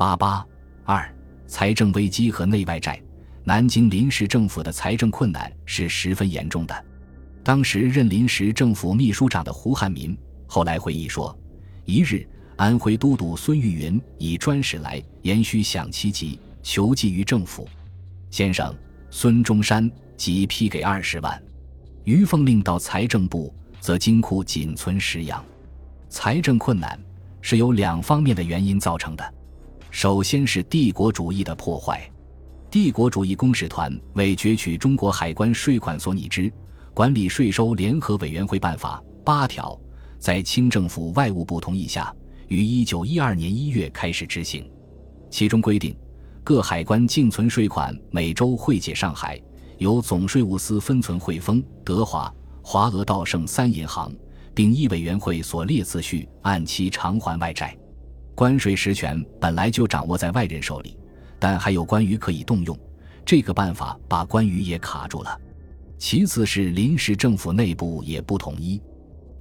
八八二，财政危机和内外债。南京临时政府的财政困难是十分严重的。当时任临时政府秘书长的胡汉民后来回忆说：“一日，安徽都督孙玉云以专使来，言须享其疾，求济于政府。先生孙中山即批给二十万。于奉令到财政部，则金库仅存十洋。财政困难是由两方面的原因造成的。首先是帝国主义的破坏。帝国主义公使团为攫取中国海关税款所拟之。”管理税收联合委员会办法八条，在清政府外务部同意下，于一九一二年一月开始执行。其中规定，各海关净存税款每周汇解上海，由总税务司分存汇丰、德华、华俄道盛三银行，并依委员会所列次序按期偿还外债。关税实权本来就掌握在外人手里，但还有关于可以动用。这个办法把关羽也卡住了。其次是临时政府内部也不统一，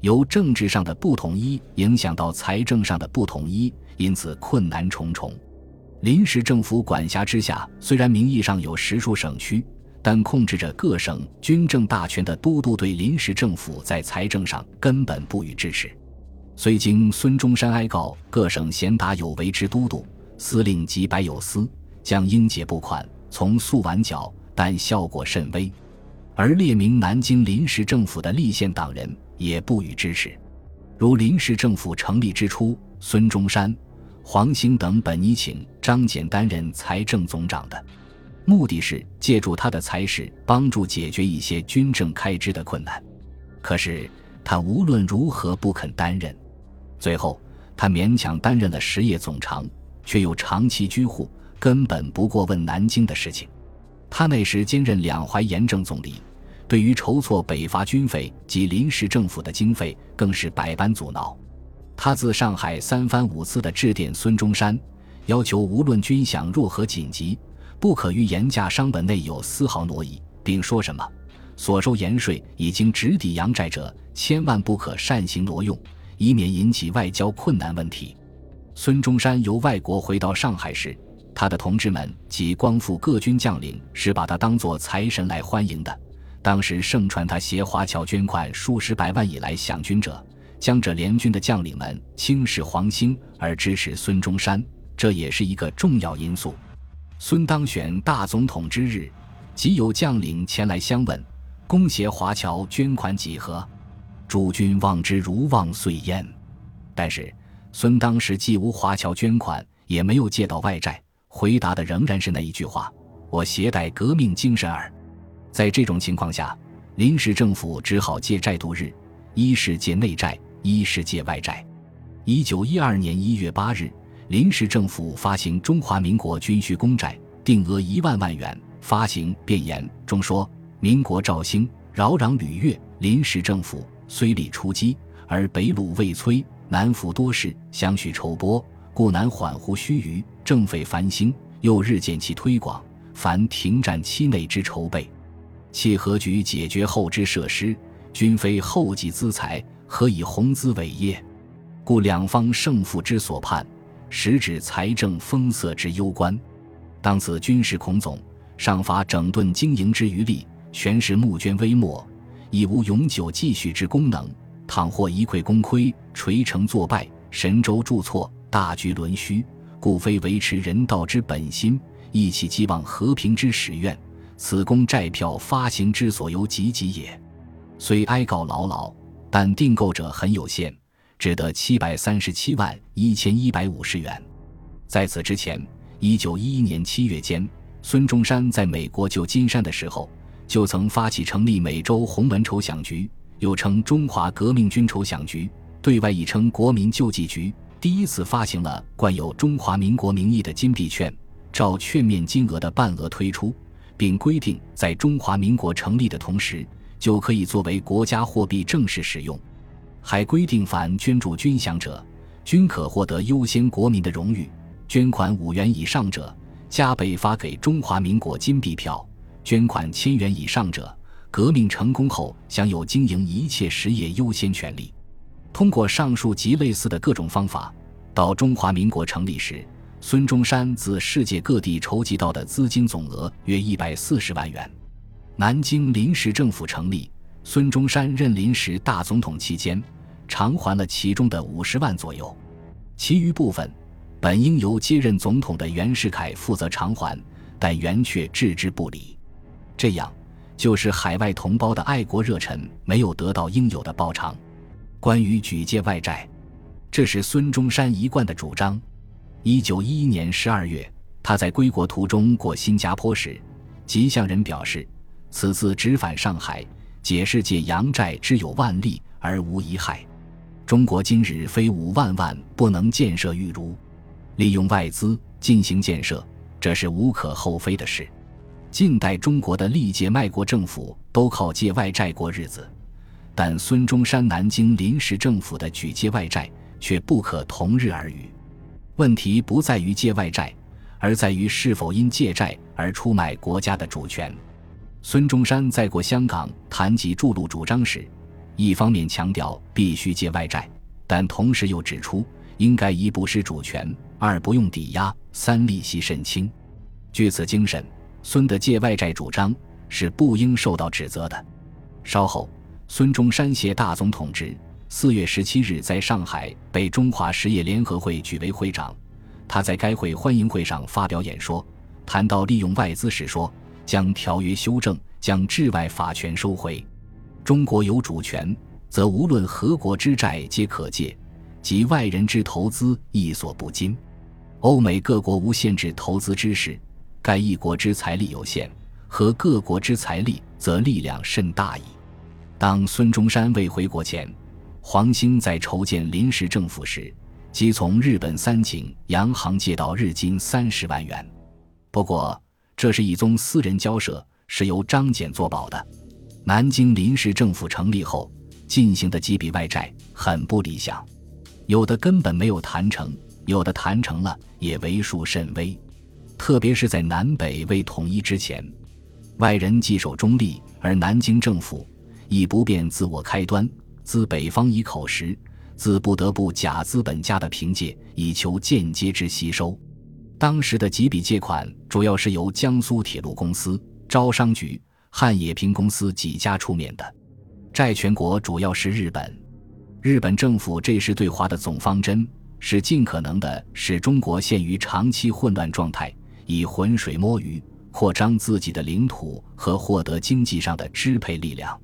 由政治上的不统一影响到财政上的不统一，因此困难重重。临时政府管辖之下，虽然名义上有十数省区，但控制着各省军政大权的都督对临时政府在财政上根本不予支持。虽经孙中山哀告各省贤达有为之都督、司令及白有司，将应解布款从速完缴，但效果甚微。而列明南京临时政府的立宪党人也不予支持，如临时政府成立之初，孙中山、黄兴等本拟请张謇担任财政总长的，目的是借助他的才识帮助解决一些军政开支的困难。可是他无论如何不肯担任，最后他勉强担任了实业总长，却又长期居沪，根本不过问南京的事情。他那时兼任两淮盐政总理。对于筹措北伐军费及临时政府的经费，更是百般阻挠。他自上海三番五次的致电孙中山，要求无论军饷若何紧急，不可于盐价商本内有丝毫挪移，并说什么所收盐税已经直抵洋债者，千万不可擅行挪用，以免引起外交困难问题。孙中山由外国回到上海时，他的同志们及光复各军将领是把他当作财神来欢迎的。当时盛传他携华侨捐款数十百万以来享军者，江浙联军的将领们轻视黄兴而支持孙中山，这也是一个重要因素。孙当选大总统之日，即有将领前来相问，恭携华侨捐款几何？诸君望之如望岁焉。但是孙当时既无华侨捐款，也没有借到外债，回答的仍然是那一句话：“我携带革命精神耳。”在这种情况下，临时政府只好借债度日，一是借内债，一是借外债。一九一二年一月八日，临时政府发行中华民国军需公债，定额一万万元。发行便言中说：“民国肇兴，扰攘屡越，临时政府虽力出击，而北虏未摧，南府多事，相续筹拨，故难缓乎须臾。政费繁兴，又日渐其推广，凡停战期内之筹备。”契何局解决后之设施，均非后继资财，何以宏资伟业？故两方胜负之所判，实指财政丰塞之攸关。当此军事恐总，尚乏整顿经营之余力，全是募捐微末，已无永久继续之功能。倘或一溃功亏，垂成作败，神州铸错，大局沦虚，故非维持人道之本心，亦其寄望和平之始愿。此公债票发行之所由急急也，虽哀告牢牢，但订购者很有限，只得七百三十七万一千一百五十元。在此之前，一九一一年七月间，孙中山在美国旧金山的时候，就曾发起成立美洲红门筹饷局，又称中华革命军筹饷局，对外亦称国民救济局，第一次发行了冠有中华民国名义的金币券，照券面金额的半额推出。并规定，在中华民国成立的同时，就可以作为国家货币正式使用。还规定，凡捐助军饷者，均可获得优先国民的荣誉。捐款五元以上者，加倍发给中华民国金币票；捐款千元以上者，革命成功后享有经营一切实业优先权利。通过上述及类似的各种方法，到中华民国成立时，孙中山自世界各地筹集到的资金总额约一百四十万元。南京临时政府成立，孙中山任临时大总统期间，偿还了其中的五十万左右，其余部分本应由接任总统的袁世凯负责偿还，但袁却置之不理。这样，就是海外同胞的爱国热忱没有得到应有的报偿。关于举借外债，这是孙中山一贯的主张。一九一一年十二月，他在归国途中过新加坡时，即向人表示。此次直返上海，解释借洋债之有万利而无一害。中国今日非五万万不能建设玉如，利用外资进行建设，这是无可厚非的事。近代中国的历届卖国政府都靠借外债过日子，但孙中山南京临时政府的举借外债却不可同日而语。问题不在于借外债，而在于是否因借债而出卖国家的主权。孙中山在过香港谈及筑路主张时，一方面强调必须借外债，但同时又指出应该一不失主权，二不用抵押，三利息甚轻。据此精神，孙的借外债主张是不应受到指责的。稍后，孙中山携大总统职，四月十七日在上海被中华实业联合会举为会长。他在该会欢迎会上发表演说，谈到利用外资时说。将条约修正，将治外法权收回。中国有主权，则无论何国之债皆可借，及外人之投资亦所不禁。欧美各国无限制投资之时，在一国之财力有限，和各国之财力则力量甚大矣。当孙中山未回国前，黄兴在筹建临时政府时，即从日本三井洋行借到日金三十万元。不过，这是一宗私人交涉，是由张謇作保的。南京临时政府成立后进行的几笔外债很不理想，有的根本没有谈成，有的谈成了也为数甚微。特别是在南北未统一之前，外人既守中立，而南京政府亦不便自我开端，自北方以口实，自不得不假资本家的凭借，以求间接之吸收。当时的几笔借款主要是由江苏铁路公司、招商局、汉冶萍公司几家出面的，债权国主要是日本。日本政府这时对华的总方针是尽可能的使中国陷于长期混乱状态，以浑水摸鱼，扩张自己的领土和获得经济上的支配力量。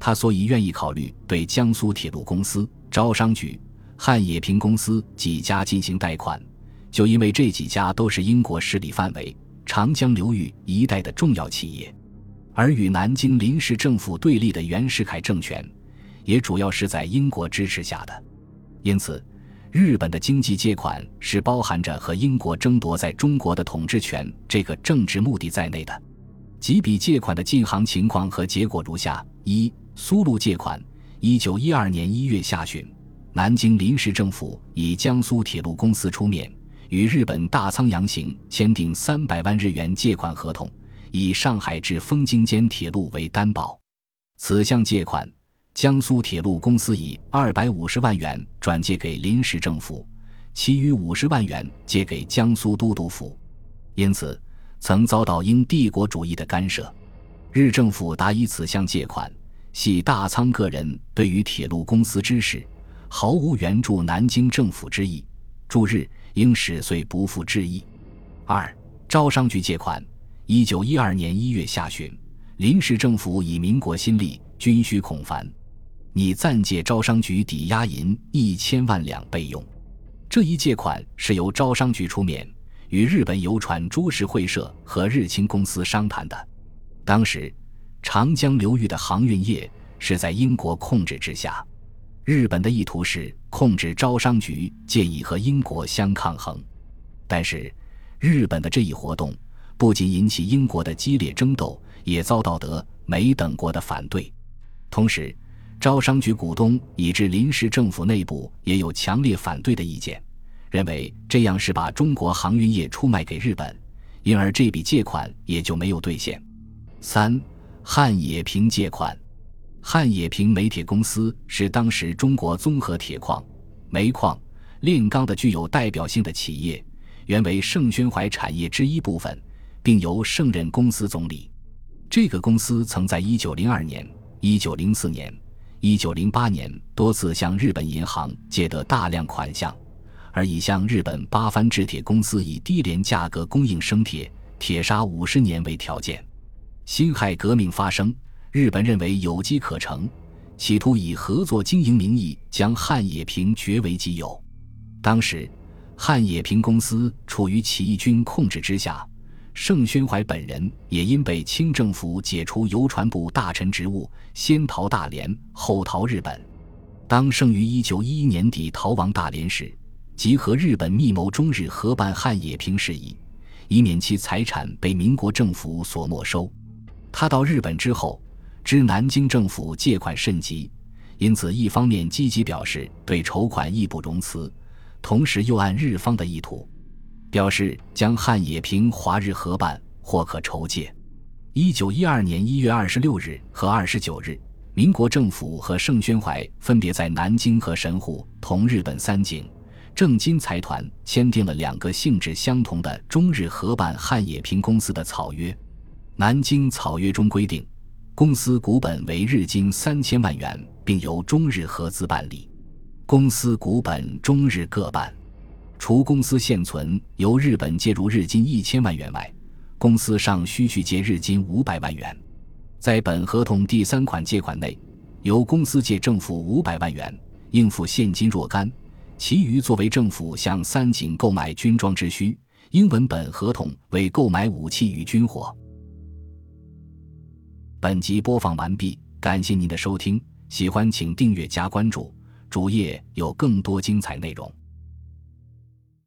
他所以愿意考虑对江苏铁路公司、招商局、汉冶萍公司几家进行贷款。就因为这几家都是英国势力范围长江流域一带的重要企业，而与南京临时政府对立的袁世凯政权，也主要是在英国支持下的。因此，日本的经济借款是包含着和英国争夺在中国的统治权这个政治目的在内的。几笔借款的进行情况和结果如下：一、苏路借款，一九一二年一月下旬，南京临时政府以江苏铁路公司出面。与日本大仓洋行签订三百万日元借款合同，以上海至丰京间铁路为担保。此项借款，江苏铁路公司以二百五十万元转借给临时政府，其余五十万元借给江苏都督府。因此，曾遭到英帝国主义的干涉。日政府答以此项借款，系大仓个人对于铁路公司之事，毫无援助南京政府之意。驻日。应使遂不负之意。二、招商局借款。一九一二年一月下旬，临时政府以民国新立，军需恐繁，拟暂借招商局抵押银一千万两备用。这一借款是由招商局出面，与日本邮船株式会社和日清公司商谈的。当时，长江流域的航运业是在英国控制之下。日本的意图是控制招商局，借以和英国相抗衡。但是，日本的这一活动不仅引起英国的激烈争斗，也遭到德美等国的反对。同时，招商局股东以至临时政府内部也有强烈反对的意见，认为这样是把中国航运业出卖给日本，因而这笔借款也就没有兑现。三，汉冶萍借款。汉冶萍煤铁公司是当时中国综合铁矿、煤矿、炼钢的具有代表性的企业，原为盛宣怀产业之一部分，并由盛任公司总理。这个公司曾在1902年、1904年、1908年多次向日本银行借得大量款项，而以向日本八幡制铁公司以低廉价格供应生铁、铁砂五十年为条件。辛亥革命发生，日本认为有机可乘，企图以合作经营名义将汉冶萍据为己有。当时，汉冶萍公司处于起义军控制之下。盛宣怀本人也因被清政府解除邮传部大臣职务，先逃大连，后逃日本。当盛于一九一一年底逃亡大连时，即和日本密谋中日合办汉冶平事宜，以免其财产被民国政府所没收。他到日本之后，知南京政府借款甚急，因此一方面积极表示对筹款义不容辞，同时又按日方的意图。表示将汉冶平华日合办或可筹借。一九一二年一月二十六日和二十九日，民国政府和盛宣怀分别在南京和神户同日本三井、正金财团签订了两个性质相同的中日合办汉冶平公司的草约。南京草约中规定，公司股本为日金三千万元，并由中日合资办理，公司股本中日各半。除公司现存由日本借入日金一千万元外，公司尚需续借日金五百万元。在本合同第三款借款内，由公司借政府五百万元应付现金若干，其余作为政府向三井购买军装之需。英文本合同为购买武器与军火。本集播放完毕，感谢您的收听，喜欢请订阅加关注，主页有更多精彩内容。